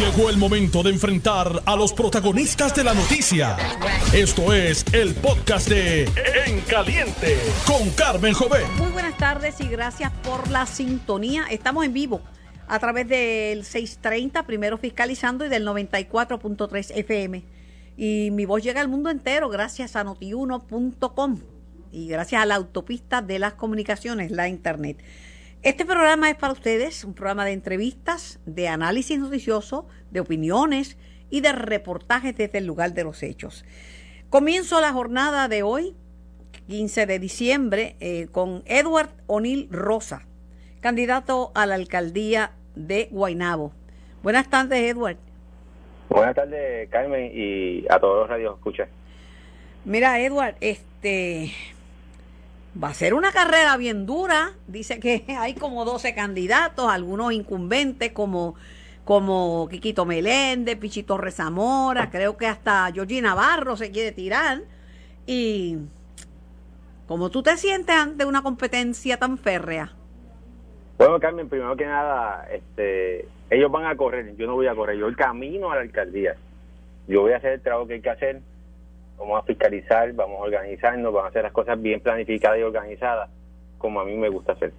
Llegó el momento de enfrentar a los protagonistas de la noticia. Esto es el podcast de En Caliente con Carmen Jovet. Muy buenas tardes y gracias por la sintonía. Estamos en vivo a través del 630, primero fiscalizando, y del 94.3 FM. Y mi voz llega al mundo entero gracias a notiuno.com y gracias a la autopista de las comunicaciones, la internet. Este programa es para ustedes, un programa de entrevistas, de análisis noticioso, de opiniones y de reportajes desde el lugar de los hechos. Comienzo la jornada de hoy, 15 de diciembre, eh, con Edward O'Neill Rosa, candidato a la alcaldía de Guaynabo. Buenas tardes, Edward. Buenas tardes, Carmen, y a todos los radios escucha. Mira, Edward, este va a ser una carrera bien dura. Dice que hay como 12 candidatos, algunos incumbentes como como Quiquito Meléndez, Pichito Rezamora, creo que hasta Georgie Navarro se quiere tirar. Y ¿cómo tú te sientes ante una competencia tan férrea? Bueno, Carmen, primero que nada, este, ellos van a correr, yo no voy a correr, yo el camino a la alcaldía. Yo voy a hacer el trabajo que hay que hacer, vamos a fiscalizar, vamos a organizarnos, vamos a hacer las cosas bien planificadas y organizadas, como a mí me gusta hacer.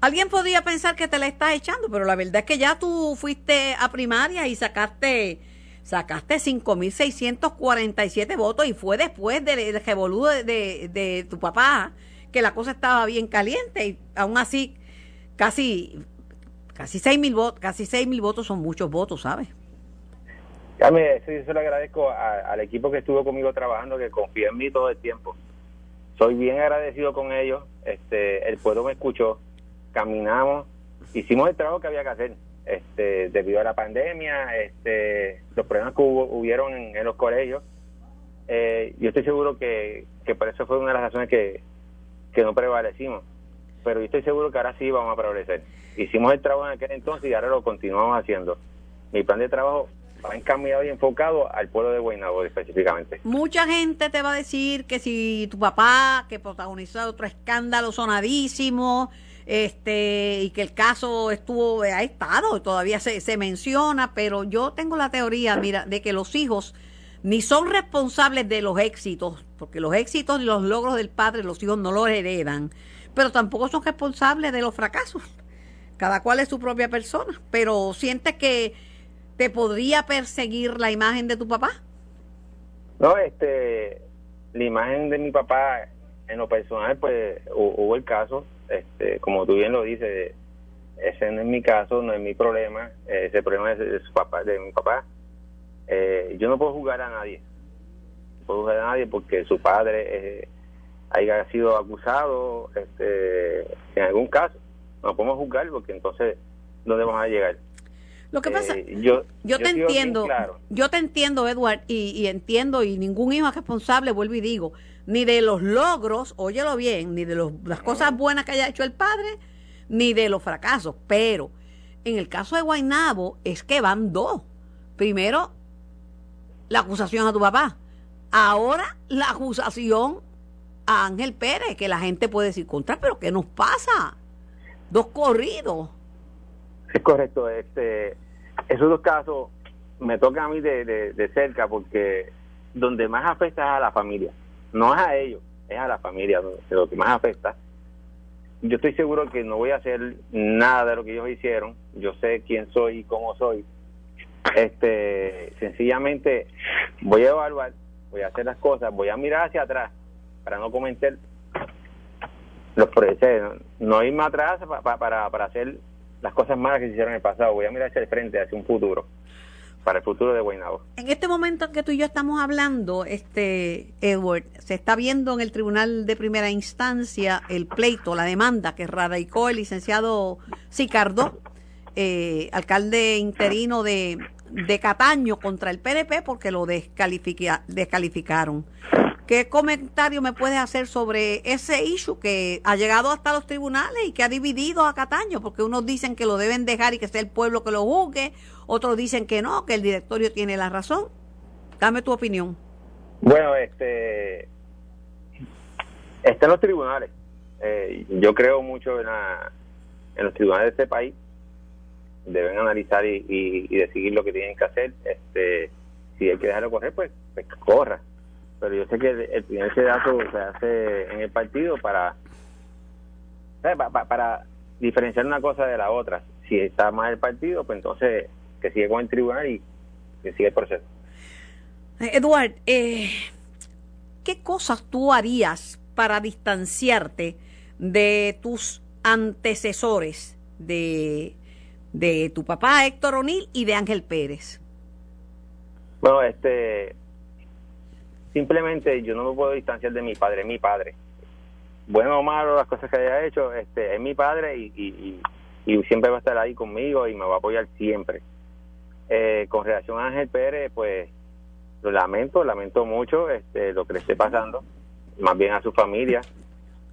Alguien podría pensar que te la estás echando, pero la verdad es que ya tú fuiste a primaria y sacaste sacaste 5.647 votos y fue después del revolú de, de, de tu papá que la cosa estaba bien caliente y aún así casi casi seis mil votos, casi seis mil votos son muchos votos, ¿sabes? Carmen, eso yo se lo agradezco al equipo que estuvo conmigo trabajando, que confía en mí todo el tiempo. Soy bien agradecido con ellos. Este, el pueblo me escuchó, caminamos, hicimos el trabajo que había que hacer. Este, debido a la pandemia, este, los problemas que hubo, hubieron en, los colegios, eh, yo estoy seguro que, que por eso fue una de las razones que, que no prevalecimos pero yo estoy seguro que ahora sí vamos a prevalecer. Hicimos el trabajo en aquel entonces y ahora lo continuamos haciendo. Mi plan de trabajo encaminado y enfocado al pueblo de Guaynabo específicamente. Mucha gente te va a decir que si tu papá, que protagonizó otro escándalo sonadísimo, este y que el caso estuvo ha estado todavía se, se menciona pero yo tengo la teoría mira de que los hijos ni son responsables de los éxitos porque los éxitos y los logros del padre los hijos no los heredan pero tampoco son responsables de los fracasos. Cada cual es su propia persona, pero sientes que te podría perseguir la imagen de tu papá. No, este, la imagen de mi papá en lo personal, pues hubo el caso, este, como tú bien lo dices, ese no es mi caso, no es mi problema, ese problema es de su papá, de mi papá. Eh, yo no puedo jugar a nadie, no puedo jugar a nadie porque su padre eh, haya sido acusado este, en algún caso. No podemos juzgar porque entonces, ¿dónde vamos a llegar? Lo que pasa, eh, yo, yo, te entiendo, yo te entiendo, Edward, y, entiendo, y ningún hijo es responsable, vuelvo y digo, ni de los logros, óyelo bien, ni de los, las cosas buenas que haya hecho el padre, ni de los fracasos. Pero en el caso de Guainabo es que van dos. Primero, la acusación a tu papá. Ahora, la acusación a Ángel Pérez, que la gente puede decir contra, pero ¿qué nos pasa? Dos corridos. Es correcto. Este, esos dos casos me tocan a mí de, de, cerca porque donde más afecta es a la familia. No es a ellos, es a la familia lo que más afecta. Yo estoy seguro que no voy a hacer nada de lo que ellos hicieron. Yo sé quién soy y cómo soy. Este, sencillamente voy a evaluar, voy a hacer las cosas, voy a mirar hacia atrás para no cometer los proyectos, no irme atrás para, para, para hacer las cosas malas que se hicieron en el pasado. Voy a mirar hacia el frente, hacia un futuro, para el futuro de Guaynabo. En este momento que tú y yo estamos hablando, este Edward, se está viendo en el Tribunal de Primera Instancia el pleito, la demanda que radicó el licenciado Sicardo, eh, alcalde interino de, de Cataño contra el PNP porque lo descalificaron. ¿Qué comentario me puedes hacer sobre ese issue que ha llegado hasta los tribunales y que ha dividido a Cataño? Porque unos dicen que lo deben dejar y que sea el pueblo que lo juzgue, otros dicen que no, que el directorio tiene la razón. Dame tu opinión. Bueno, este está en los tribunales. Eh, yo creo mucho en, en los tribunales de este país. deben analizar y, y, decidir lo que tienen que hacer. Este, si hay que dejarlo correr, pues, pues corra. Pero yo sé que el, primer dato se hace en el partido para, para, para diferenciar una cosa de la otra. Si está mal el partido, pues entonces que sigue con el tribunal y que siga el proceso. Eduard, eh, ¿qué cosas tú harías para distanciarte de tus antecesores, de, de tu papá Héctor O'Neill y de Ángel Pérez? Bueno, este, simplemente yo no me puedo distanciar de mi padre, mi padre. Bueno o malo las cosas que haya hecho, este, es mi padre y, y, y siempre va a estar ahí conmigo y me va a apoyar siempre. Eh, con relación a Ángel Pérez, pues lo lamento, lamento mucho este, lo que le esté pasando, más bien a su familia.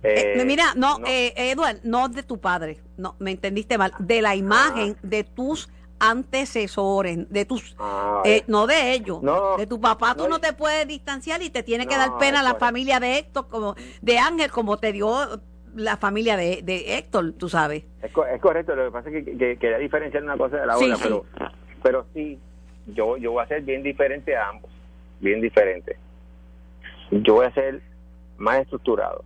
Eh, eh, mira, no, no. Eduard, no de tu padre, no, me entendiste mal, de la imagen ah. de tus antecesores, de tus, ah, no de ellos, de tu papá, tú no, te puedes distanciar y te tiene que dar pena la familia de Héctor, como de Ángel, como te dio la familia de, de Héctor, tú sabes. Es, correcto, lo que pasa es que, que, quería diferenciar una cosa de la otra, pero pero sí, yo, yo voy a ser bien diferente a ambos, bien diferente. Yo voy a ser más estructurado.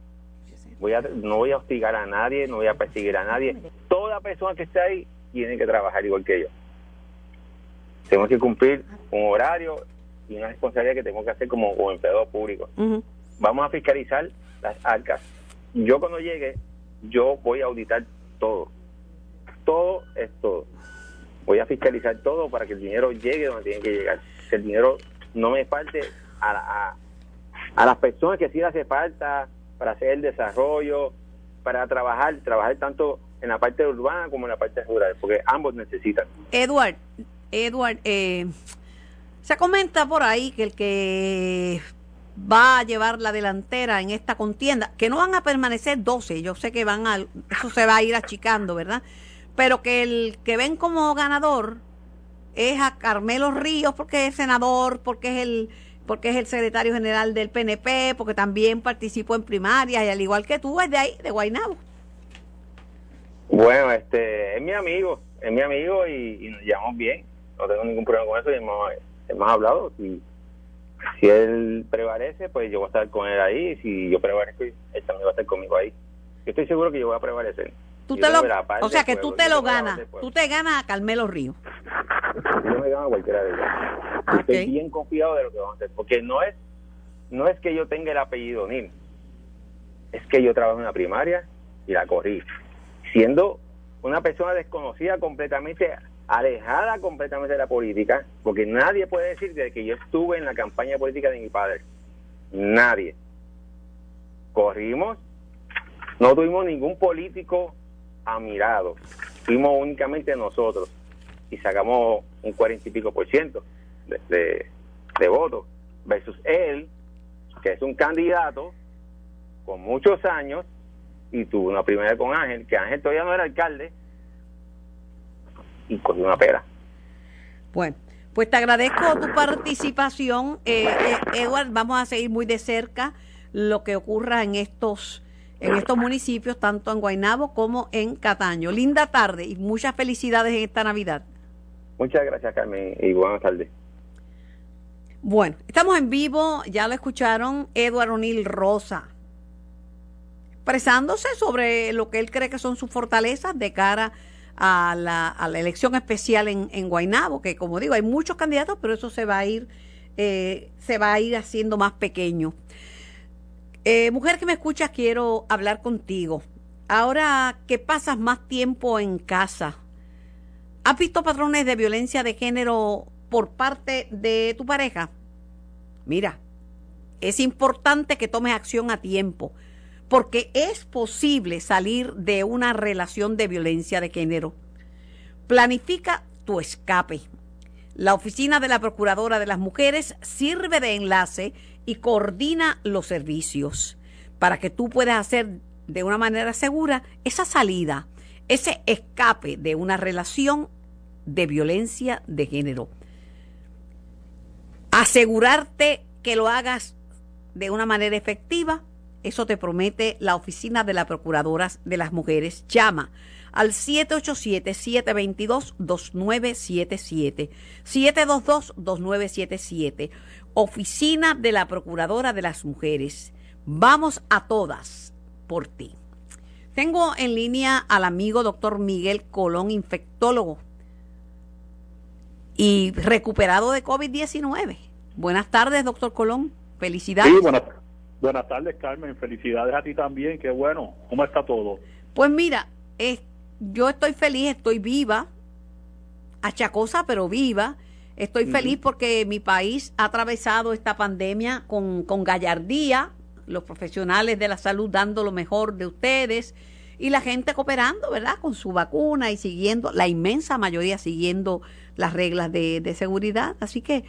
Voy a, no voy a hostigar a nadie, no voy a perseguir a nadie. Toda persona que esté ahí tiene que trabajar igual que yo. Tenemos que cumplir un horario y una responsabilidad que tengo que hacer como, como empleado público. Vamos a fiscalizar las arcas. Yo cuando llegue, yo voy a auditar todo. Todo es todo voy a fiscalizar todo para que el dinero llegue donde tiene que llegar. Que el dinero no me falte a, a, las personas que sí le hace falta para hacer el desarrollo, para trabajar, trabajar tanto en la parte urbana como en la parte rural, porque ambos necesitan. Edward, Edward, eh, se comenta por ahí que el que va a llevar la delantera en esta contienda, que no van a permanecer 12, yo sé que van a, eso se va a ir achicando, ¿verdad? pero que el que ven como ganador es a Carmelo Ríos porque es senador, porque es el porque es el secretario general del PNP, porque también participó en primarias y al igual que tú es de ahí, de Guaynabo. Bueno, este es mi amigo, es mi amigo y, nos llevamos bien, no tengo ningún problema con eso y hemos, hemos hablado. Si, si él prevalece, pues yo voy a estar con él ahí, si yo prevalezco, él también va a estar conmigo ahí. Yo estoy seguro que yo voy a prevalecer. Tú te lo, o sea que tú te lo ganas, tú te ganas a Carmelo Río. Yo me gano a cualquiera de ellos. Estoy bien confiado de lo que vamos a hacer, porque no es no es que yo tenga el apellido Nil, es que yo trabajo en la primaria y la corrí, siendo una persona desconocida completamente, alejada completamente de la política, porque nadie puede decir de que yo estuve en la campaña política de mi padre, nadie. Corrimos, no tuvimos ningún político mirado Fuimos únicamente nosotros y sacamos un cuarenta y pico por ciento de, de, votos versus él, que es un candidato con muchos años y tuvo una primera con Ángel, que Ángel todavía no era alcalde y cogió una pera. Bueno, pues te agradezco tu participación, eh, eh, Edward. Vamos a seguir muy de cerca lo que ocurra en estos en estos municipios, tanto en Guaynabo como en Cataño. Linda tarde y muchas felicidades en esta Navidad. Muchas gracias, Carmen, y buenas tardes. Bueno, estamos en vivo, ya lo escucharon, Eduardo O'Neill Rosa, expresándose sobre lo que él cree que son sus fortalezas de cara a la, a la elección especial en, en Guaynabo, que como digo, hay muchos candidatos, pero eso se va a ir, eh, se va a ir haciendo más pequeño. Eh, mujer que me escuchas, quiero hablar contigo. Ahora que pasas más tiempo en casa, ¿has visto patrones de violencia de género por parte de tu pareja? Mira, es importante que tomes acción a tiempo, porque es posible salir de una relación de violencia de género. Planifica tu escape. La oficina de la Procuradora de las Mujeres sirve de enlace y coordina los servicios para que tú puedas hacer de una manera segura esa salida, ese escape de una relación de violencia de género. Asegurarte que lo hagas de una manera efectiva, eso te promete la oficina de la Procuradora de las Mujeres. Llama al 787-722-2977. 722-2977. Oficina de la Procuradora de las Mujeres. Vamos a todas por ti. Tengo en línea al amigo doctor Miguel Colón, infectólogo y recuperado de COVID-19. Buenas tardes, doctor Colón. Felicidades. Sí, buenas, buenas tardes, Carmen. Felicidades a ti también. Qué bueno. ¿Cómo está todo? Pues mira, yo estoy feliz, estoy viva, achacosa, pero viva. Estoy feliz porque mi país ha atravesado esta pandemia con, con gallardía, los profesionales de la salud dando lo mejor de ustedes y la gente cooperando, ¿verdad? Con su vacuna y siguiendo, la inmensa mayoría siguiendo las reglas de, de seguridad. Así que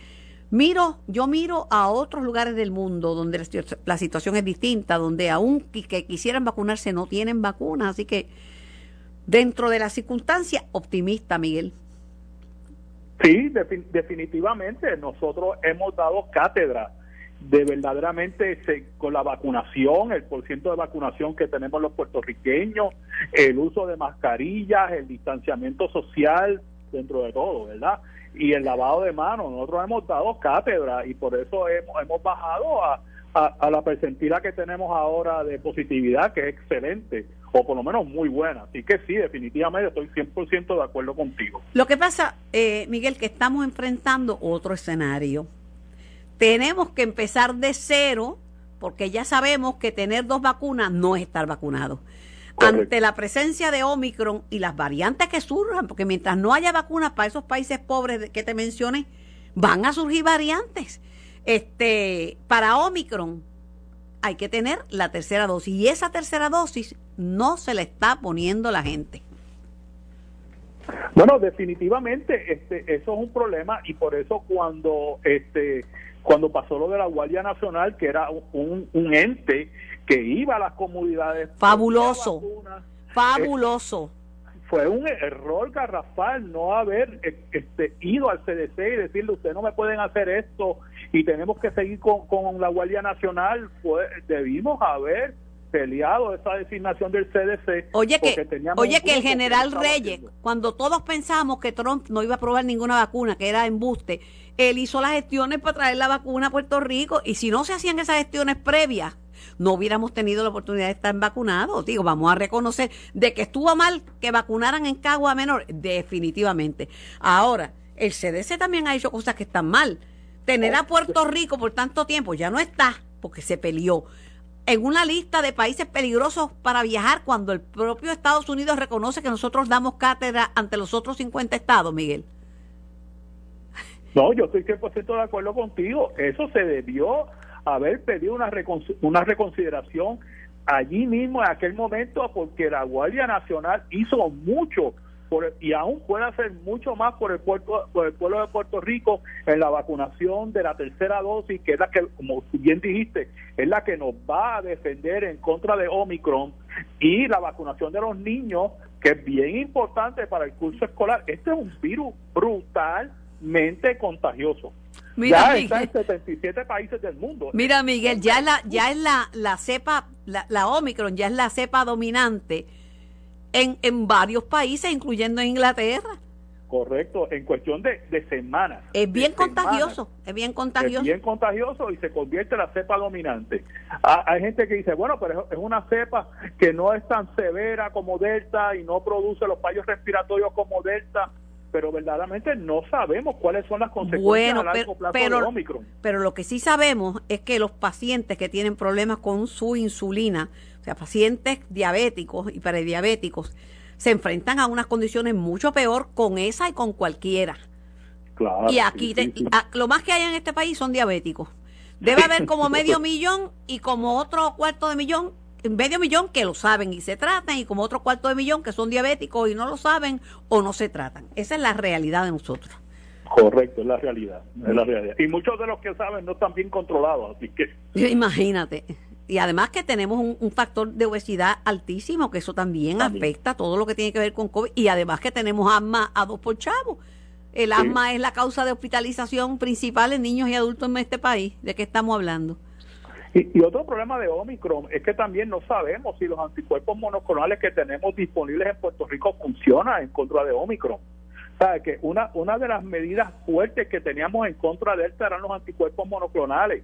miro, yo miro a otros lugares del mundo donde la, situación es distinta, donde aún que quisieran vacunarse no tienen vacunas. Así que dentro de la circunstancia, optimista, Miguel. Sí, definitivamente. Nosotros hemos dado cátedra de verdaderamente con la vacunación, el porciento de vacunación que tenemos los puertorriqueños, el uso de mascarillas, el distanciamiento social dentro de todo, ¿verdad? Y el lavado de manos. Nosotros hemos dado cátedra y por eso hemos, hemos bajado a, a, la percentila que tenemos ahora de positividad, que es excelente, o por lo menos muy buena. Así que sí, definitivamente estoy 100% de acuerdo contigo. Lo que pasa, eh, Miguel, que estamos enfrentando otro escenario. Tenemos que empezar de cero, porque ya sabemos que tener dos vacunas no es estar vacunado. Ante la presencia de Omicron y las variantes que surjan, porque mientras no haya vacunas para esos países pobres que te mencioné, van a surgir variantes. Este, para Omicron hay que tener la tercera dosis y esa tercera dosis no se le está poniendo la gente. Bueno, definitivamente este, eso es un problema y por eso cuando este cuando pasó lo de la Guardia Nacional, que era un, un ente que iba a las comunidades. Fabuloso. fabuloso fue un error garrafal no haber eh, este, ido al CDC y decirle, usted no me pueden hacer esto y tenemos que seguir con, con la Guardia Nacional. Fue, debimos haber peleado esa designación del CDC. Oye que, oye que el general Reyes, cuando todos pensábamos que Trump no iba a probar ninguna vacuna, que era embuste, él hizo las gestiones para traer la vacuna a Puerto Rico y si no se hacían esas gestiones previas, no hubiéramos tenido la oportunidad de estar vacunados. Digo, vamos a reconocer de que estuvo mal que vacunaran en Cagua Menor, definitivamente. Ahora, el CDC también ha hecho cosas que están mal. Tener a Puerto Rico por tanto tiempo ya no está, porque se peleó en una lista de países peligrosos para viajar cuando el propio Estados Unidos reconoce que nosotros damos cátedra ante los otros 50 estados, Miguel. No, yo estoy 100% de acuerdo contigo. Eso se debió haber pedido una, una reconsideración allí mismo en aquel momento porque la Guardia Nacional hizo mucho y aún puede hacer mucho más por el, puerto, por el pueblo de Puerto Rico en la vacunación de la tercera dosis, que es la que, como bien dijiste, es la que nos va a defender en contra de Omicron y la vacunación de los niños, que es bien importante para el curso escolar. Este es un virus brutalmente contagioso. Mira, ya está en 77 países del mundo. Mira, Miguel, ya es la, ya es la, la cepa, la, la Omicron, ya es la cepa dominante en, en varios países, incluyendo Inglaterra. Correcto, en cuestión de, de semanas. Es bien contagioso, es bien contagioso. Es bien contagioso y se convierte en la cepa dominante. Ah, hay gente que dice, bueno, pero es una cepa que no es tan severa como Delta y no produce los fallos respiratorios como Delta pero verdaderamente no sabemos cuáles son las consecuencias a largo plazo pero, de Omicron. Pero lo que sí sabemos es que los pacientes que tienen problemas con su insulina, o sea, pacientes diabéticos y prediabéticos, se enfrentan a unas condiciones mucho peor con esa y con cualquiera. Claro, y aquí lo más que hay en este país son diabéticos. Debe haber como medio millón y como otro cuarto de millón medio millón que lo saben y se tratan y como otro cuarto de millón que son diabéticos y no lo saben o no se tratan. Esa es la realidad de nosotros. Correcto, es la realidad, es la realidad. Y muchos de los que saben no están bien controlados, así que... Imagínate. Y además que tenemos un, factor de obesidad altísimo, que eso también, afecta todo lo que tiene que ver con COVID. Y además que tenemos asma a dos por chavo. El asma es la causa de hospitalización principal en niños y adultos en este país. ¿De qué estamos hablando? Y, otro problema de Omicron es que también no sabemos si los anticuerpos monoclonales que tenemos disponibles en Puerto Rico funcionan en contra de Omicron. ¿Sabe que una, una de las medidas fuertes que teníamos en contra de Delta eran los anticuerpos monoclonales?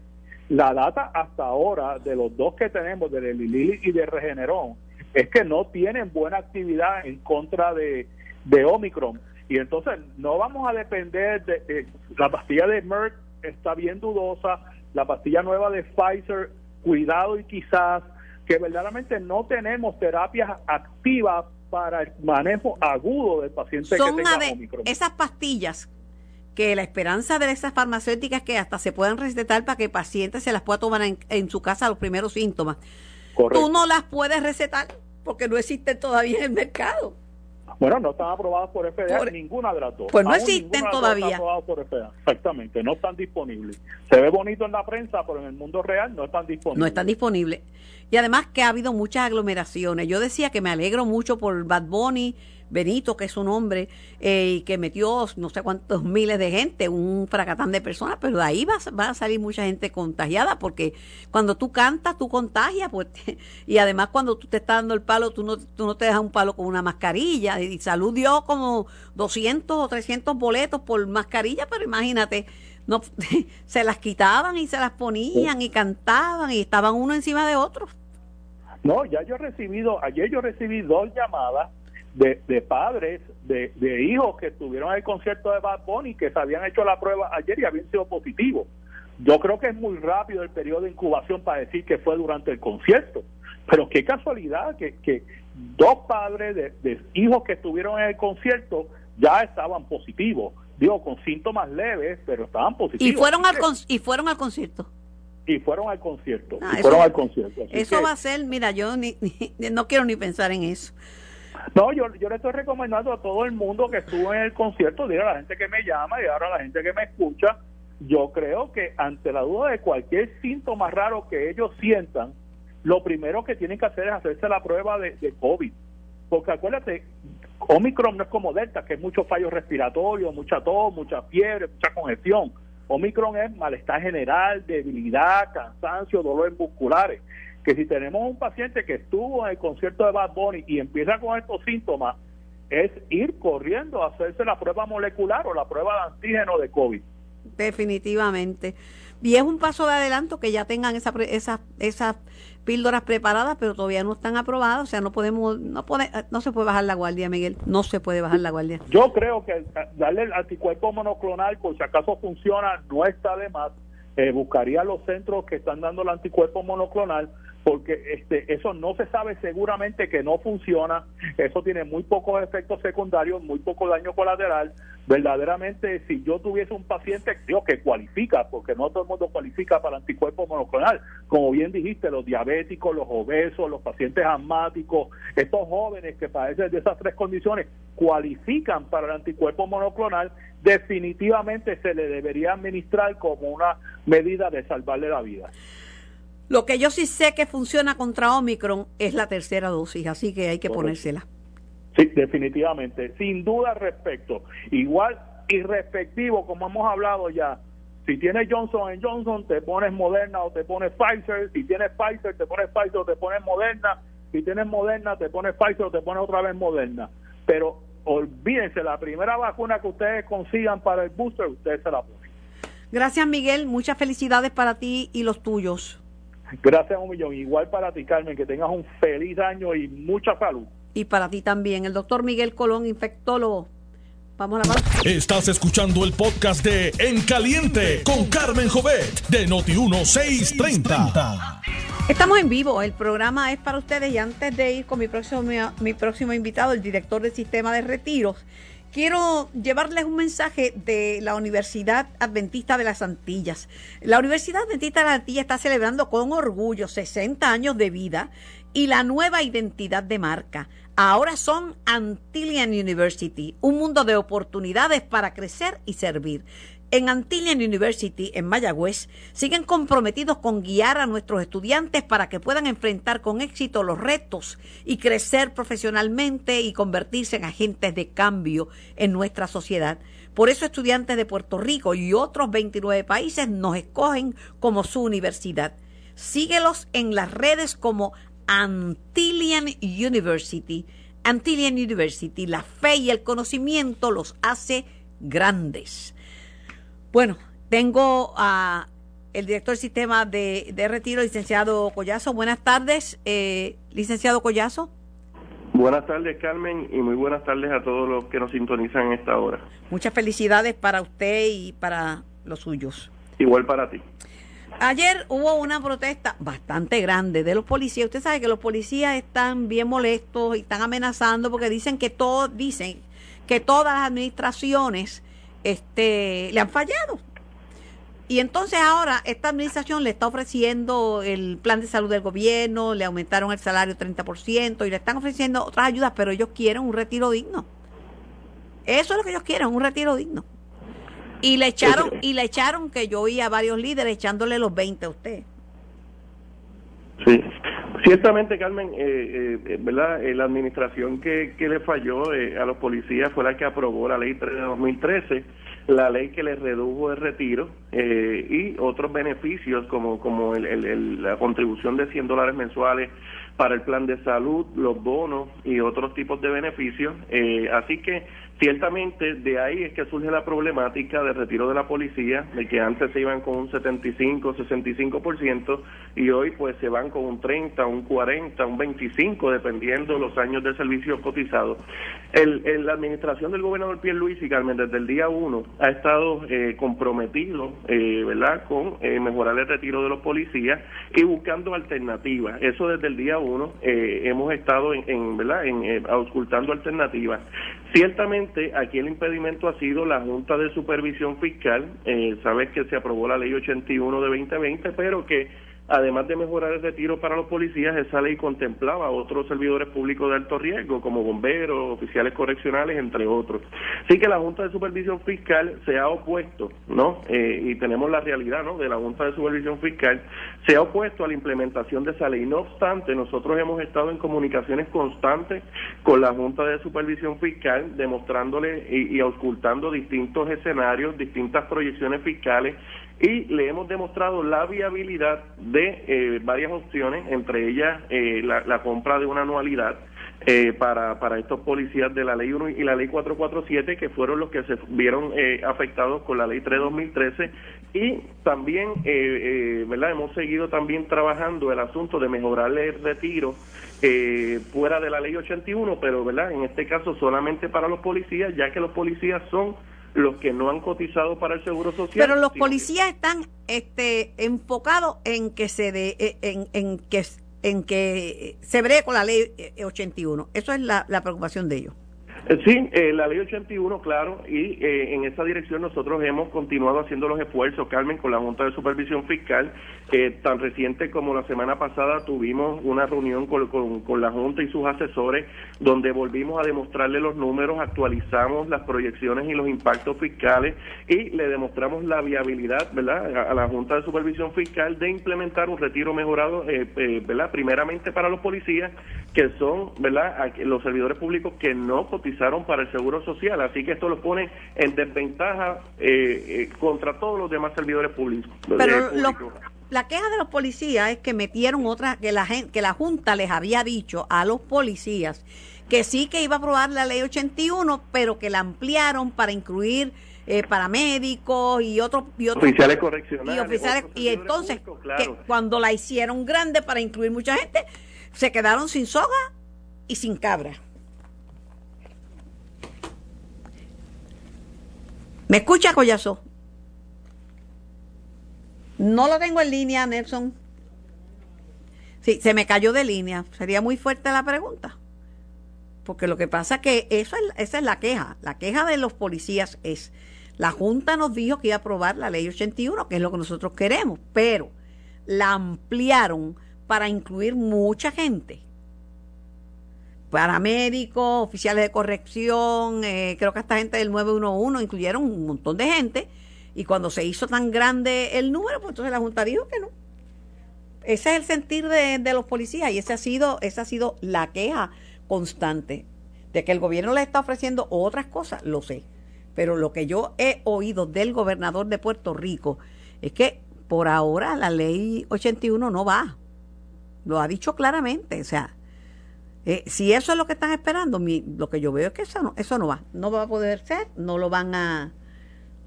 La data hasta ahora de los dos que tenemos, de Lili y de Regeneron, es que no tienen buena actividad en contra de, de Omicron. Y entonces no vamos a depender de, la pastilla de Merck está bien dudosa, la pastilla nueva de Pfizer, cuidado y quizás que verdaderamente no tenemos terapias activas para el manejo agudo del paciente que tenga Omicron. Esas pastillas que la esperanza de esas farmacéuticas que hasta se puedan recetar para que el paciente se las pueda tomar en, su casa los primeros síntomas. Tú no las puedes recetar porque no existen todavía en el mercado. Bueno, no están aprobadas por FDA, ninguna de las dos. Pues no existen todavía. por FDA. Exactamente, no están disponibles. Se ve bonito en la prensa, pero en el mundo real no están disponibles. No están disponibles. Y además que ha habido muchas aglomeraciones. Yo decía que me alegro mucho por Bad Bunny, Benito, que es un hombre, eh, y que metió no sé cuántos miles de gente, un fracatán de personas, pero de ahí va, a salir mucha gente contagiada, porque cuando tú cantas, tú contagias, pues, y además cuando tú te estás dando el palo, tú no, tú no te dejas un palo con una mascarilla, y Salud dio como 200 o 300 boletos por mascarilla, pero imagínate, no se las quitaban y se las ponían y cantaban y estaban uno encima de otro. No, ya yo he recibido, ayer yo recibí dos llamadas de, padres, de, de, hijos que estuvieron en el concierto de Bad Bunny, que se habían hecho la prueba ayer y habían sido positivos. Yo creo que es muy rápido el periodo de incubación para decir que fue durante el concierto, pero qué casualidad que, que dos padres de, hijos que estuvieron en el concierto ya estaban positivos, digo, con síntomas leves, pero estaban positivos. Y fueron al, y fueron al concierto y fueron al concierto. Ah, fueron al concierto. eso va a ser, mira, yo ni, no quiero ni pensar en eso. No, yo, yo le estoy recomendando a todo el mundo que estuvo en el concierto, diga a la gente que me llama y ahora a la gente que me escucha, yo creo que ante la duda de cualquier síntoma raro que ellos sientan, lo primero que tienen que hacer es hacerse la prueba de, de COVID. Porque acuérdate, Omicron no es como Delta, que es mucho fallo respiratorio, mucha tos, mucha fiebre, mucha congestión. Omicron es malestar general, debilidad, cansancio, dolores musculares que si tenemos un paciente que estuvo en el concierto de Bad Bunny y empieza con estos síntomas, es ir corriendo a hacerse la prueba molecular o la prueba de antígeno de COVID. Definitivamente. Y es un paso de adelanto que ya tengan esa, esas, esas píldoras preparadas, pero todavía no están aprobadas. O sea, no podemos, no, puede, no se puede bajar la guardia, Miguel. No se puede bajar la guardia. Yo creo que darle el anticuerpo monoclonal, por si acaso funciona, no está de más. Eh, buscaría los centros que están dando el anticuerpo monoclonal porque este, eso no se sabe seguramente que no funciona, eso tiene muy pocos efectos secundarios, muy poco daño colateral. Verdaderamente, si yo tuviese un paciente digo, que cualifica, porque no todo el mundo cualifica para anticuerpo monoclonal, como bien dijiste, los diabéticos, los obesos, los pacientes asmáticos, estos jóvenes que padecen de esas tres condiciones, cualifican para el anticuerpo monoclonal, definitivamente se le debería administrar como una medida de salvarle la vida. Lo que yo sí sé que funciona contra Omicron es la tercera dosis, así que hay que ponérsela. Sí, definitivamente, sin duda al respecto. Igual, irrespectivo, como hemos hablado ya, si tienes Johnson Johnson, te pones Moderna o te pones Pfizer. Si tienes Pfizer, te pones Pfizer o te pones Moderna. Si tienes Moderna, te pones Pfizer o te pones otra vez Moderna. Pero olvídense, la primera vacuna que ustedes consigan para el booster, ustedes se la ponen. Gracias, Miguel. Muchas felicidades para ti y los tuyos. Gracias un millón. Igual para ti, Carmen, que tengas un feliz año y mucha salud. Y para ti también, el doctor Miguel Colón, infectólogo. Vamos a la pausa. Estás escuchando el podcast de En Caliente con Carmen Jovet de Noti1630. Estamos en vivo, el programa es para ustedes y antes de ir con mi próximo, mi próximo invitado, el director del sistema de retiros, quiero llevarles un mensaje de la Universidad Adventista de las Antillas. La Universidad Adventista de las Antillas está celebrando con orgullo 60 años de vida y la nueva identidad de marca. Ahora son Antillian University, un mundo de oportunidades para crecer y servir en Antillian University, en Mayagüez, siguen comprometidos con guiar a nuestros estudiantes para que puedan enfrentar con éxito los retos y crecer profesionalmente y convertirse en agentes de cambio en nuestra sociedad. Por eso estudiantes de Puerto Rico y otros 29 países nos escogen como su universidad. Síguelos en las redes como Antillian University. Antillian University, la fe y el conocimiento los hace grandes. Bueno, tengo a el director del sistema de, retiro, licenciado Collazo. Buenas tardes, eh, licenciado Collazo. Buenas tardes, Carmen, y muy buenas tardes a todos los que nos sintonizan en esta hora. Muchas felicidades para usted y para los suyos. Igual para ti. Ayer hubo una protesta bastante grande de los policías. Usted sabe que los policías están bien molestos y están amenazando porque dicen que todos dicen que todas las administraciones este, le han fallado. Y entonces ahora esta administración le está ofreciendo el plan de salud del gobierno, le aumentaron el salario 30% y le están ofreciendo otras ayudas, pero ellos quieren un retiro digno. Eso es lo que ellos quieren, un retiro digno. Y le echaron, y le echaron que yo oí a varios líderes echándole los 20 a usted. Sí, ciertamente Carmen, eh, eh, eh ¿verdad? Eh, la administración que, que le falló a los policías fue la que aprobó la ley 3 de 2013 la ley que les redujo el retiro eh, y otros beneficios como, como el, la contribución de 100 dólares mensuales para el plan de salud, los bonos y otros tipos de beneficios. Eh, así que Ciertamente de ahí es que surge la problemática de retiro de la policía, de que antes se iban con un 75, 65% y hoy pues se van con un 30, un 40, un 25 dependiendo los años de servicio cotizado. El, la administración del gobernador Pierre Luis y Carmen desde el día uno ha estado eh, comprometido, eh, ¿verdad?, con eh, mejorar el retiro de los policías y buscando alternativas. Eso desde el día uno hemos estado en, ¿verdad?, en, auscultando alternativas. Ciertamente, aquí el impedimento ha sido la Junta de Supervisión Fiscal. Eh, sabes que se aprobó la Ley 81 de 2020, pero que Además de mejorar el retiro para los policías, esa ley contemplaba otros servidores públicos de alto riesgo, como bomberos, oficiales correccionales, entre otros. Así que la Junta de Supervisión Fiscal se ha opuesto, ¿no? Eh, y tenemos la realidad, ¿no? De la Junta de Supervisión Fiscal, se ha opuesto a la implementación de esa ley. No obstante, nosotros hemos estado en comunicaciones constantes con la Junta de Supervisión Fiscal, demostrándole y, y auscultando distintos escenarios, distintas proyecciones fiscales y le hemos demostrado la viabilidad de eh, varias opciones, entre ellas eh, la, compra de una anualidad eh, para, para estos policías de la Ley 1 y la Ley 447, que fueron los que se vieron afectados con la Ley 3 2013. Y también, ¿verdad? Hemos seguido también trabajando el asunto de mejorarle el retiro fuera de la Ley 81, pero, ¿verdad? En este caso solamente para los policías, ya que los policías son los que no han cotizado para el seguro social. Pero los policías están este, enfocados en que se de, eh, en, en que en que se bree con la ley 81. Eh, Eso es la, la preocupación de ellos. Eh, sí, eh, la ley 81, claro, y eh, en esa dirección nosotros hemos continuado haciendo los esfuerzos, Carmen, con la Junta de Supervisión Fiscal. tan reciente como la semana pasada tuvimos una reunión con, con, la Junta y sus asesores, donde volvimos a demostrarle los números, actualizamos las proyecciones y los impactos fiscales y le demostramos la viabilidad, ¿verdad?, a, la Junta de Supervisión Fiscal de implementar un retiro mejorado, ¿verdad?, primeramente para los policías, que son, ¿verdad?, los servidores públicos que no cotizan para el Seguro Social, así que esto lo pone en desventaja eh, eh, contra todos los demás servidores públicos. Pero la queja de los policías es que metieron otra, que la, que la Junta les había dicho a los policías que sí que iba a aprobar la ley 81, pero que la ampliaron para incluir eh, paramédicos y otros y oficiales correccionales y oficiales y entonces que cuando la hicieron grande para incluir mucha gente se quedaron sin soga y sin cabra. ¿Me escucha, Collazo? No lo tengo en línea, Nelson. Sí, se me cayó de línea. Sería muy fuerte la pregunta. Porque lo que pasa es que eso es, esa es la queja. La queja de los policías es, la Junta nos dijo que iba a aprobar la ley 81, que es lo que nosotros queremos, pero la ampliaron para incluir mucha gente paramédicos, oficiales de corrección, eh, creo que hasta gente del 911 incluyeron un montón de gente. Y cuando se hizo tan grande el número, pues entonces la Junta dijo que no. Ese es el sentir de, los policías y esa ha sido, esa ha sido la queja constante. De que el gobierno le está ofreciendo otras cosas, lo sé. Pero lo que yo he oído del gobernador de Puerto Rico es que por ahora la ley 81 no va. Lo ha dicho claramente. O sea, eh, si eso es lo que están esperando, mi, lo que yo veo es que eso no, eso no va. No va a poder ser, no lo van a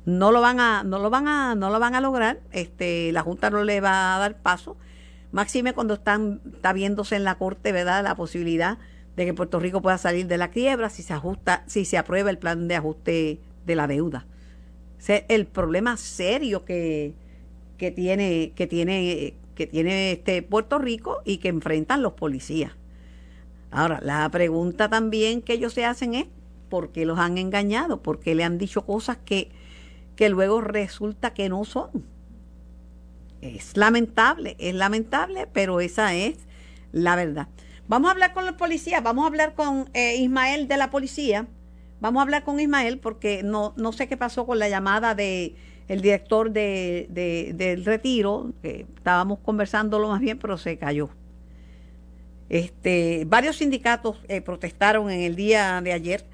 no lo van a no lo van a no lo van a lograr este la junta no le va a dar paso. Máxime cuando están está viéndose en la corte verdad la posibilidad de que Puerto Rico pueda salir de la quiebra si se ajusta si se aprueba el plan de ajuste de la deuda. El problema serio que, que tiene que tiene que tiene este Puerto Rico y que enfrentan los policías ahora la pregunta también que ellos se hacen es ¿por qué los han engañado? ¿por qué le han dicho cosas que que luego resulta que no son. Es lamentable, es lamentable, pero esa es la verdad. Vamos a hablar con los policías, vamos a hablar con eh, Ismael de la policía. Vamos a hablar con Ismael porque no, no sé qué pasó con la llamada de el director de, del retiro, que estábamos conversándolo más bien, pero se cayó. Este, varios sindicatos eh, protestaron en el día de ayer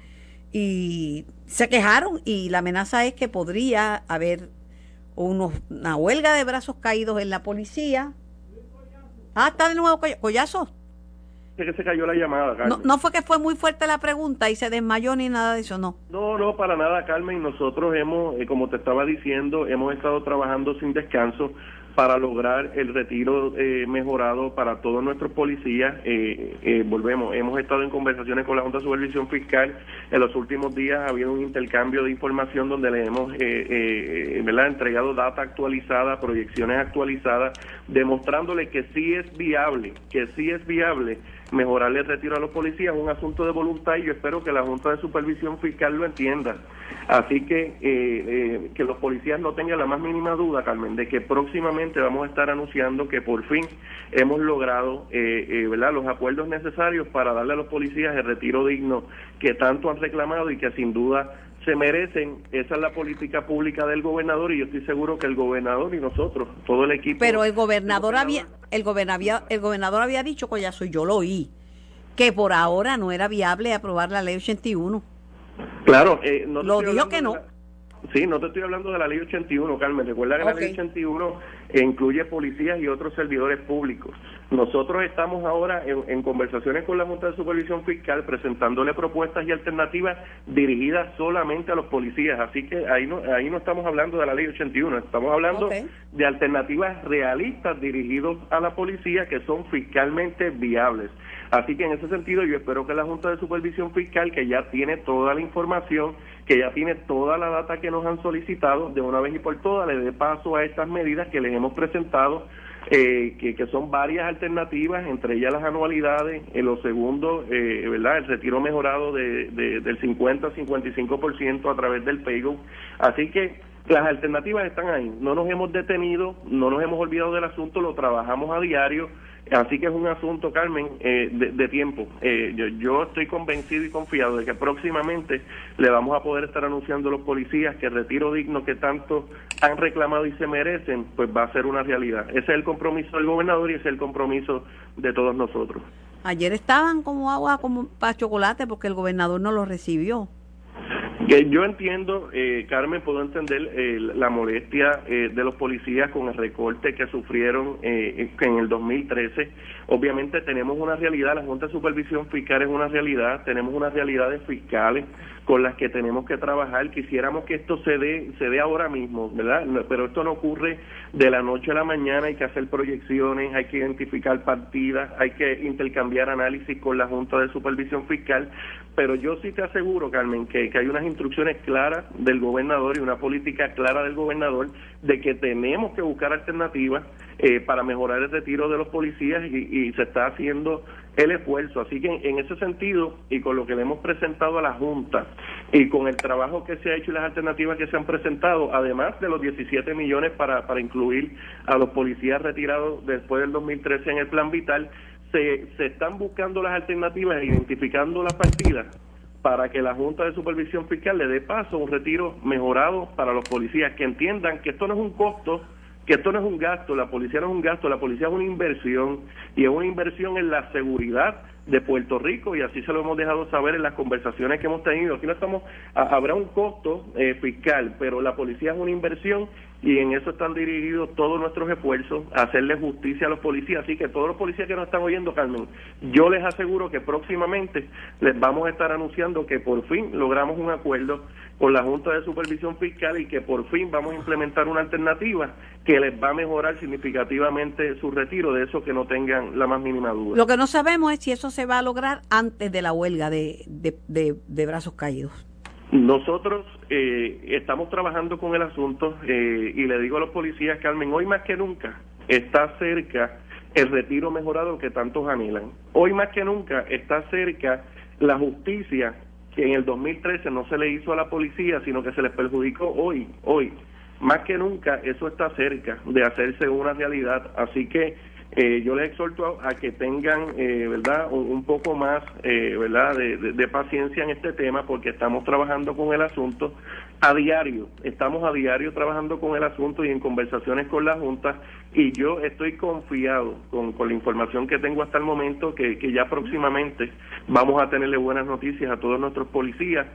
y se quejaron y la amenaza es que podría haber unos, una huelga de brazos caídos en la policía. Ah, está de nuevo collazo. que se cayó la llamada, Carmen. No, no fue que fue muy fuerte la pregunta y se desmayó ni nada de eso, no. No, no, para nada, Carmen. Nosotros hemos, eh, como te estaba diciendo, hemos estado trabajando sin descanso para lograr el retiro eh, mejorado para todos nuestros policías. Eh, eh, volvemos, hemos estado en conversaciones con la Junta de Supervisión Fiscal. En los últimos días ha habido un intercambio de información donde le hemos ¿verdad? entregado data actualizada, proyecciones actualizadas, demostrándole que sí es viable, que sí es viable mejorarle el retiro a los policías, es un asunto de voluntad y yo espero que la Junta de Supervisión Fiscal lo entienda. Así que eh, eh, que los policías no tengan la más mínima duda, Carmen, de que próximamente vamos a estar anunciando que por fin hemos logrado eh, ¿verdad? los acuerdos necesarios para darle a los policías el retiro digno que tanto han reclamado y que sin duda se merecen. Esa es la política pública del gobernador y yo estoy seguro que el gobernador y nosotros, todo el equipo. Pero el gobernador, había, el gobernador, el gobernador había dicho, Collazo, y yo lo oí, que por ahora no era viable aprobar la ley 81. Claro, eh, no lo dijo que no. Sí, no te estoy hablando de la ley 81, Carmen. Recuerda que la ley 81 incluye policías y otros servidores públicos. Nosotros estamos ahora en, conversaciones con la Junta de Supervisión Fiscal presentándole propuestas y alternativas dirigidas solamente a los policías. Así que ahí no, ahí no estamos hablando de la ley 81, estamos hablando de alternativas realistas dirigidas a la policía que son fiscalmente viables. Así que en ese sentido yo espero que la Junta de Supervisión Fiscal, que ya tiene toda la información, que ya tiene toda la data que nos han solicitado, de una vez y por todas le dé paso a estas medidas que les hemos presentado eh, que, son varias alternativas, entre ellas las anualidades, en lo segundo, eh, ¿verdad? El retiro mejorado de, del 50 a 55% a través del PayGo. Así que las alternativas están ahí. No nos hemos detenido, no nos hemos olvidado del asunto, lo trabajamos a diario Así que es un asunto, Carmen, eh, de, tiempo. Eh, yo, estoy convencido y confiado de que próximamente le vamos a poder estar anunciando a los policías que el retiro digno que tanto han reclamado y se merecen, pues va a ser una realidad. Ese es el compromiso del gobernador y ese es el compromiso de todos nosotros. Ayer estaban como agua como para chocolate porque el gobernador no lo recibió. Yo entiendo, eh, Carmen, puedo entender eh, la molestia eh, de los policías con el recorte que sufrieron en el 2013. Obviamente tenemos una realidad, la Junta de Supervisión Fiscal es una realidad, tenemos unas realidades fiscales con las que tenemos que trabajar. Quisiéramos que esto se dé, se dé ahora mismo, ¿verdad? Pero esto no ocurre de la noche a la mañana, hay que hacer proyecciones, hay que identificar partidas, hay que intercambiar análisis con la Junta de Supervisión Fiscal, pero yo sí te aseguro, Carmen, que, hay unas instrucciones claras del gobernador y una política clara del gobernador de que tenemos que buscar alternativas eh, para mejorar el retiro de los policías y, se está haciendo el esfuerzo. Así que en, ese sentido, y con lo que le hemos presentado a la Junta y con el trabajo que se ha hecho y las alternativas que se han presentado, además de los 17 millones para, para incluir a los policías retirados después del 2013 en el plan vital, se, se están buscando las alternativas e identificando las partidas para que la Junta de Supervisión Fiscal le dé paso a un retiro mejorado para los policías, que entiendan que esto no es un costo, que esto no es un gasto, la policía no es un gasto, la policía es una inversión y es una inversión en la seguridad de Puerto Rico y así se lo hemos dejado saber en las conversaciones que hemos tenido. Aquí no estamos, habrá un costo eh, fiscal, pero la policía es una inversión y en eso están dirigidos todos nuestros esfuerzos a hacerle justicia a los policías. Así que todos los policías que nos están oyendo, Carmen, yo les aseguro que próximamente les vamos a estar anunciando que por fin logramos un acuerdo con la Junta de Supervisión Fiscal y que por fin vamos a implementar una alternativa que les va a mejorar significativamente su retiro, de eso que no tengan la más mínima duda. Lo que no sabemos es si eso se va a lograr antes de la huelga de, de, brazos caídos. Nosotros eh, estamos trabajando con el asunto eh, y le digo a los policías, Carmen, hoy más que nunca está cerca el retiro mejorado que tantos anhelan. Hoy más que nunca está cerca la justicia que en el 2013 no se le hizo a la policía, sino que se les perjudicó hoy, hoy. Más que nunca eso está cerca de hacerse una realidad, así que eh, yo les exhorto a, que tengan, eh, ¿verdad?, un, poco más, eh, ¿verdad?, de, paciencia en este tema porque estamos trabajando con el asunto a diario, estamos a diario trabajando con el asunto y en conversaciones con la Junta y yo estoy confiado con, con la información que tengo hasta el momento que, que ya próximamente vamos a tenerle buenas noticias a todos nuestros policías.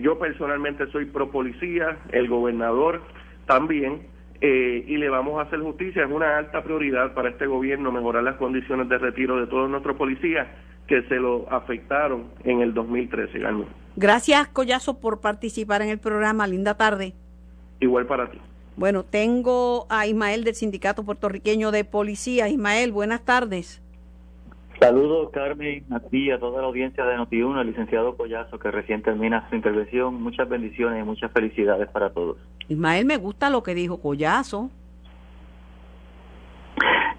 yo personalmente soy pro policía, el gobernador también, eh, y le vamos a hacer justicia. Es una alta prioridad para este gobierno mejorar las condiciones de retiro de todos nuestros policías que se lo afectaron en el 2013. Gracias, Collazo, por participar en el programa. Linda tarde. Igual para ti. Bueno, tengo a Ismael del Sindicato Puertorriqueño de Policía. Ismael, buenas tardes. Saludos, Carmen, a ti, a toda la audiencia de Noti1, al licenciado Collazo, que recién termina su intervención. Muchas bendiciones y muchas felicidades para todos. Ismael, me gusta lo que dijo Collazo.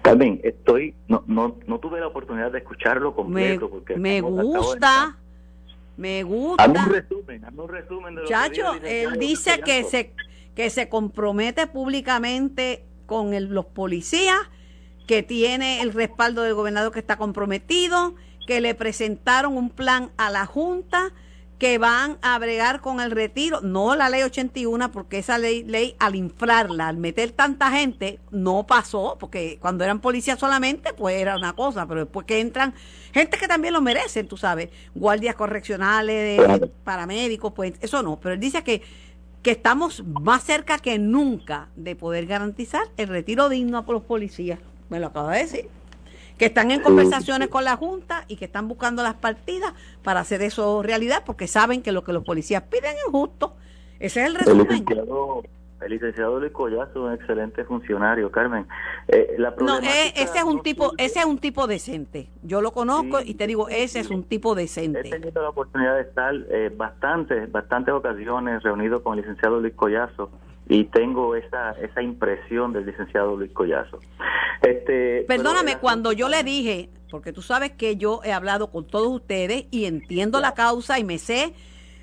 Carmen, estoy, no, no, no tuve la oportunidad de escucharlo completo. Me, porque me gusta, me gusta. Hazme un resumen, hazme un resumen de lo Chacho, él dice que se, que se compromete públicamente con los policías que tiene el respaldo del gobernador que está comprometido, que le presentaron un plan a la Junta, que van a bregar con el retiro, no la ley 81, porque esa ley, ley al inflarla, al meter tanta gente, no pasó, porque cuando eran policías solamente, pues era una cosa, pero después que entran gente que también lo merecen, tú sabes, guardias correccionales, paramédicos, pues eso no, pero él dice que, que estamos más cerca que nunca de poder garantizar el retiro digno a los policías me lo acaba de decir, que están en conversaciones con la Junta y que están buscando las partidas para hacer eso realidad, porque saben que lo que los policías piden es justo. Ese es el resumen. El licenciado, Luis Collazo es un excelente funcionario, Carmen. Eh, no, eh, ese es un tipo, ese es un tipo decente. Yo lo conozco y te digo, ese es un tipo decente. He tenido la oportunidad de estar eh, bastantes, bastantes ocasiones reunido con el licenciado Luis Collazo y tengo esa, esa impresión del licenciado Luis Collazo. Este, Perdóname, cuando yo le dije, porque tú sabes que yo he hablado con todos ustedes y entiendo la causa y me sé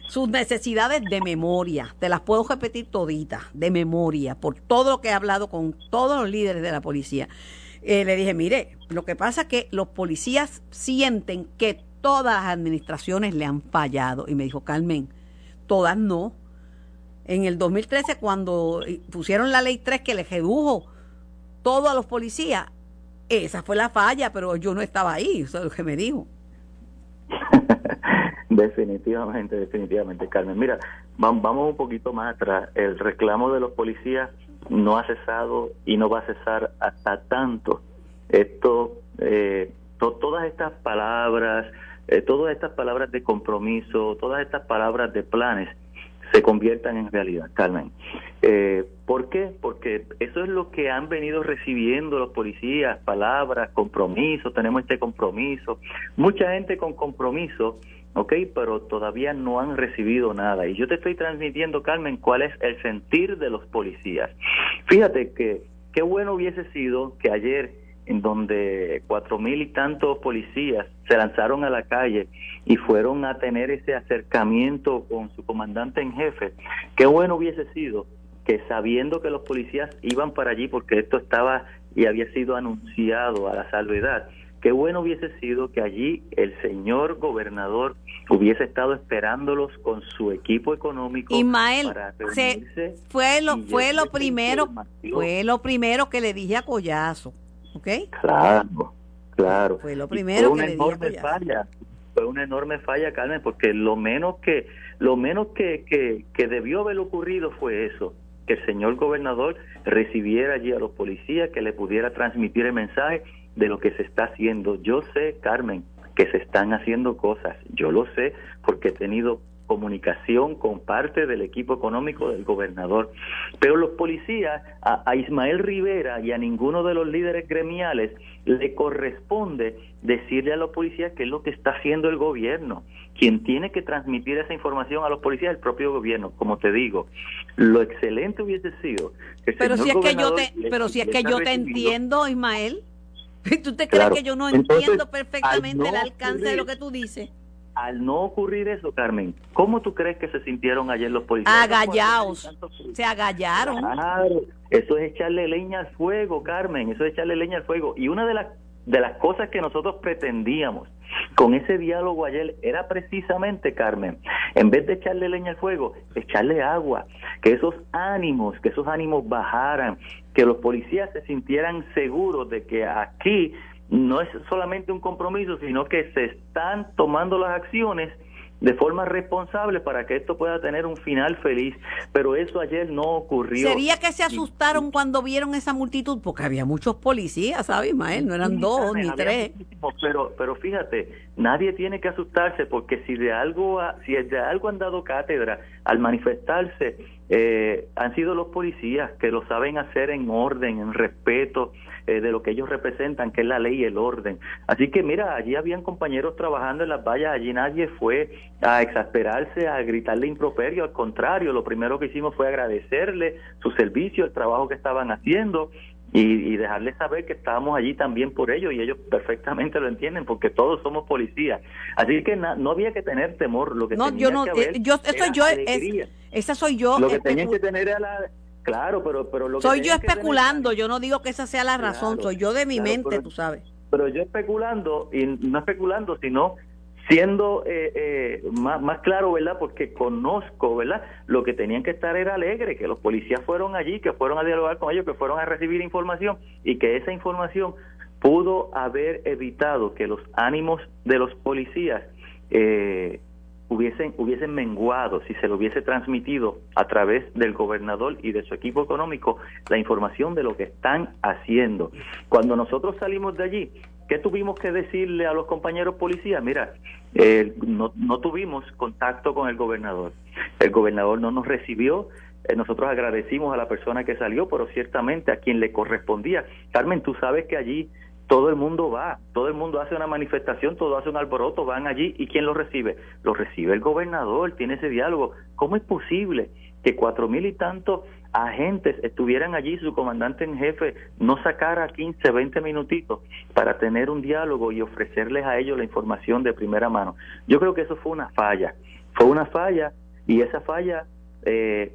sus necesidades de memoria, te las puedo repetir toditas, de memoria, por todo lo que he hablado con todos los líderes de la policía. Eh, le dije, mire, lo que pasa es que los policías sienten que todas las administraciones le han fallado. Y me dijo, Carmen, todas no en el 2013 cuando pusieron la ley 3 que le redujo todo a los policías, esa fue la falla, pero yo no estaba ahí, eso es lo que me dijo. definitivamente, definitivamente, Carmen. Mira, vamos un poquito más atrás. El reclamo de los policías no ha cesado y no va a cesar hasta tanto. Esto, eh, todas estas palabras, eh, todas estas palabras de compromiso, todas estas palabras de planes, se conviertan en realidad, Carmen. Eh, ¿Por qué? Porque eso es lo que han venido recibiendo los policías, palabras, compromiso, tenemos este compromiso. Mucha gente con compromiso, ¿ok? Pero todavía no han recibido nada. Y yo te estoy transmitiendo, Carmen, cuál es el sentir de los policías. Fíjate que qué bueno hubiese sido que ayer en donde cuatro mil y tantos policías se lanzaron a la calle y fueron a tener ese acercamiento con su comandante en jefe. Qué bueno hubiese sido que sabiendo que los policías iban para allí porque esto estaba y había sido anunciado a la salvedad, qué bueno hubiese sido que allí el señor gobernador hubiese estado esperándolos con su equipo económico Ismael, fue lo fue lo primero fue lo primero que le dije a Collazo ¿ok? Claro. Claro. Fue lo primero fue una que le enorme Collazo. falla. Fue una enorme falla, Carmen, porque lo menos que lo menos que, que, que debió haber ocurrido fue eso, que el señor gobernador recibiera allí a los policías, que le pudiera transmitir el mensaje de lo que se está haciendo. Yo sé, Carmen, que se están haciendo cosas. Yo lo sé porque he tenido comunicación con parte del equipo económico del gobernador. Pero los policías, a, a Ismael Rivera y a ninguno de los líderes gremiales le corresponde decirle a los policías qué es lo que está haciendo el gobierno. Quien tiene que transmitir esa información a los policías es el propio gobierno. Como te digo, lo excelente hubiese sido que Pero si es que yo te, le- pero si es que yo te entiendo, Ismael. ¿Tú te crees Claro. que yo no Entonces, entiendo perfectamente el alcance de lo que tú dices? Al no ocurrir eso, Carmen, ¿cómo tú crees que se sintieron ayer los policías? Agallaos. Se agallaron. Claro, eso es echarle leña al fuego, Carmen, eso es echarle leña al fuego. Y una de las de las cosas que nosotros pretendíamos con ese diálogo ayer era precisamente, Carmen, en vez de echarle leña al fuego, echarle agua, que esos ánimos, que esos ánimos bajaran, que los policías se sintieran seguros de que aquí no es solamente un compromiso, sino que se están tomando las acciones de forma responsable para que esto pueda tener un final feliz. Pero eso ayer no ocurrió. Sería que se asustaron cuando vieron esa multitud, porque había muchos policías, ¿sabes, Ismael? No eran dos ni tres. Pero, pero fíjate, nadie tiene que asustarse porque si de algo, ha- si de algo han dado cátedra al manifestarse, eh, han sido los policías que lo saben hacer en orden, en respeto eh, de lo que ellos representan, que es la ley y el orden. Así que mira, allí habían compañeros trabajando en las vallas, allí nadie fue a exasperarse, a gritarle improperio, al contrario, lo primero que hicimos fue agradecerle su servicio, el trabajo que estaban haciendo y, y dejarles saber que estábamos allí también por ellos y ellos perfectamente lo entienden porque todos somos policías. Así que na- no había que tener temor, lo que No, tenía yo no, que haber eh, yo, yo, es, esa soy yo. lo que especu- tenían que tener era la... Claro, pero, pero lo que soy yo que tener- especulando, yo no digo que esa sea la razón, Claro, soy yo de mi claro, mente, pero- tú sabes. pero yo especulando, y no especulando, sino siendo eh, eh, más, más claro, ¿verdad? Porque conozco, ¿verdad? Lo que tenían que estar era alegre, que los policías fueron allí, que fueron a dialogar con ellos, que fueron a recibir información y que esa información pudo haber evitado que los ánimos de los policías eh, hubiesen hubiesen menguado si se lo hubiese transmitido a través del gobernador y de su equipo económico la información de lo que están haciendo. Cuando nosotros salimos de allí, ¿qué tuvimos que decirle a los compañeros policías? Mira, eh, no, no tuvimos contacto con el gobernador. El gobernador no nos recibió. Eh, nosotros agradecimos a la persona que salió, pero ciertamente a quien le correspondía. Carmen, tú sabes que allí todo el mundo va, todo el mundo hace una manifestación, todo hace un alboroto, van allí y ¿quién lo recibe? Lo recibe el gobernador, tiene ese diálogo. ¿Cómo es posible que cuatro mil y tantos agentes estuvieran allí, su comandante en jefe no sacara 15, 20 minutitos para tener un diálogo y ofrecerles a ellos la información de primera mano? Yo creo que eso fue una falla, fue una falla y esa falla... Eh,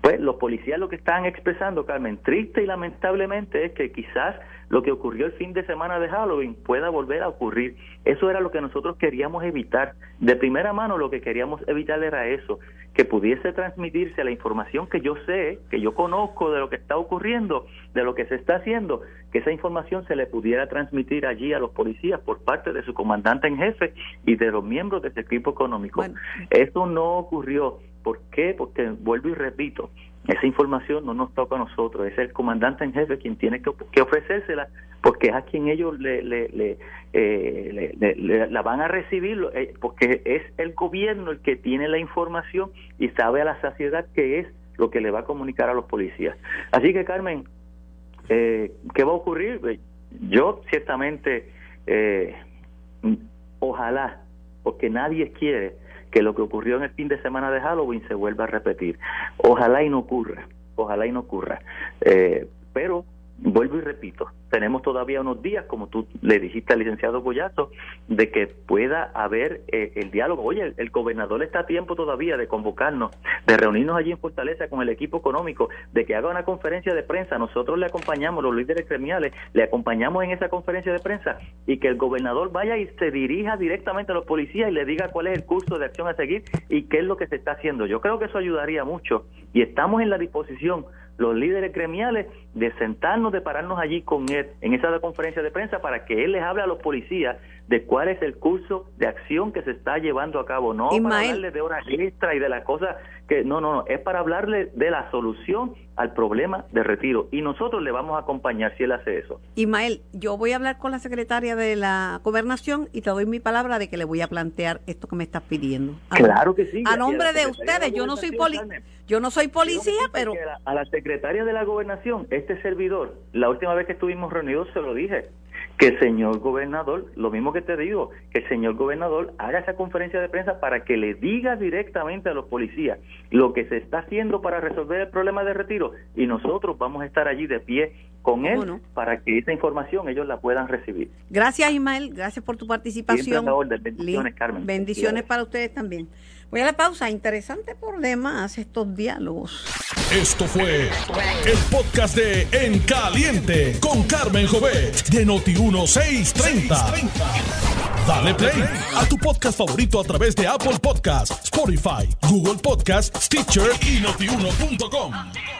pues los policías lo que están expresando, Carmen, triste y lamentablemente es que quizás lo que ocurrió el fin de semana de Halloween pueda volver a ocurrir. Eso era lo que nosotros queríamos evitar. De primera mano lo que queríamos evitar era eso, que pudiese transmitirse la información que yo sé, que yo conozco de lo que está ocurriendo, de lo que se está haciendo, que esa información se le pudiera transmitir allí a los policías por parte de su comandante en jefe y de los miembros de ese equipo económico. Bueno. Eso no ocurrió. ¿Por qué? Porque, vuelvo y repito, esa información no nos toca a nosotros, es el comandante en jefe quien tiene que, que ofrecérsela, porque es a quien ellos le, le, le, eh, la van a recibir, eh, porque es el gobierno el que tiene la información y sabe a la saciedad qué es lo que le va a comunicar a los policías. Así que, Carmen, eh, ¿qué va a ocurrir? Eh, Yo ciertamente, eh, ojalá, porque nadie quiere que lo que ocurrió en el fin de semana de Halloween se vuelva a repetir. Ojalá y no ocurra, ojalá y no ocurra. Eh, pero vuelvo y repito, tenemos todavía unos días, como tú le dijiste al licenciado Goyazo, de que pueda haber eh, el diálogo. Oye, el, el gobernador está a tiempo todavía de convocarnos, de reunirnos allí en Fortaleza con el equipo económico, de que haga una conferencia de prensa. Nosotros le acompañamos, los líderes gremiales, le acompañamos en esa conferencia de prensa y que el gobernador vaya y se dirija directamente a los policías y le diga cuál es el curso de acción a seguir y qué es lo que se está haciendo. Yo creo que eso ayudaría mucho y estamos en la disposición los líderes gremiales, de sentarnos, de pararnos allí con él en esa conferencia de prensa para que él les hable a los policías de cuál es el curso de acción que se está llevando a cabo, no para hablarle de horas extra y de las cosas que no, no, no, es para hablarle de la solución al problema de retiro y nosotros le vamos a acompañar si él hace eso. Ismael, yo voy a hablar con la secretaria de la gobernación y te doy mi palabra de que le voy a plantear esto que me estás pidiendo. claro que sí. A nombre de ustedes, yo no soy poli yo no soy policía, pero a la secretaria de la gobernación, este servidor, la última vez que estuvimos reunidos se lo dije que el señor gobernador, lo mismo que te digo, que el señor gobernador haga esa conferencia de prensa para que le diga directamente a los policías lo que se está haciendo para resolver el problema de retiro y nosotros vamos a estar allí de pie con él para que esa información ellos la puedan recibir. Gracias Ismael, gracias por tu participación. Bendiciones Carmen. Bendiciones para ustedes también. Voy a la pausa, interesante por demás estos diálogos. Esto fue el podcast de En Caliente con Carmen Jovet de Noti1630. Dale play a tu podcast favorito a través de Apple Podcasts, Spotify, Google Podcasts, Stitcher y notiuno.com.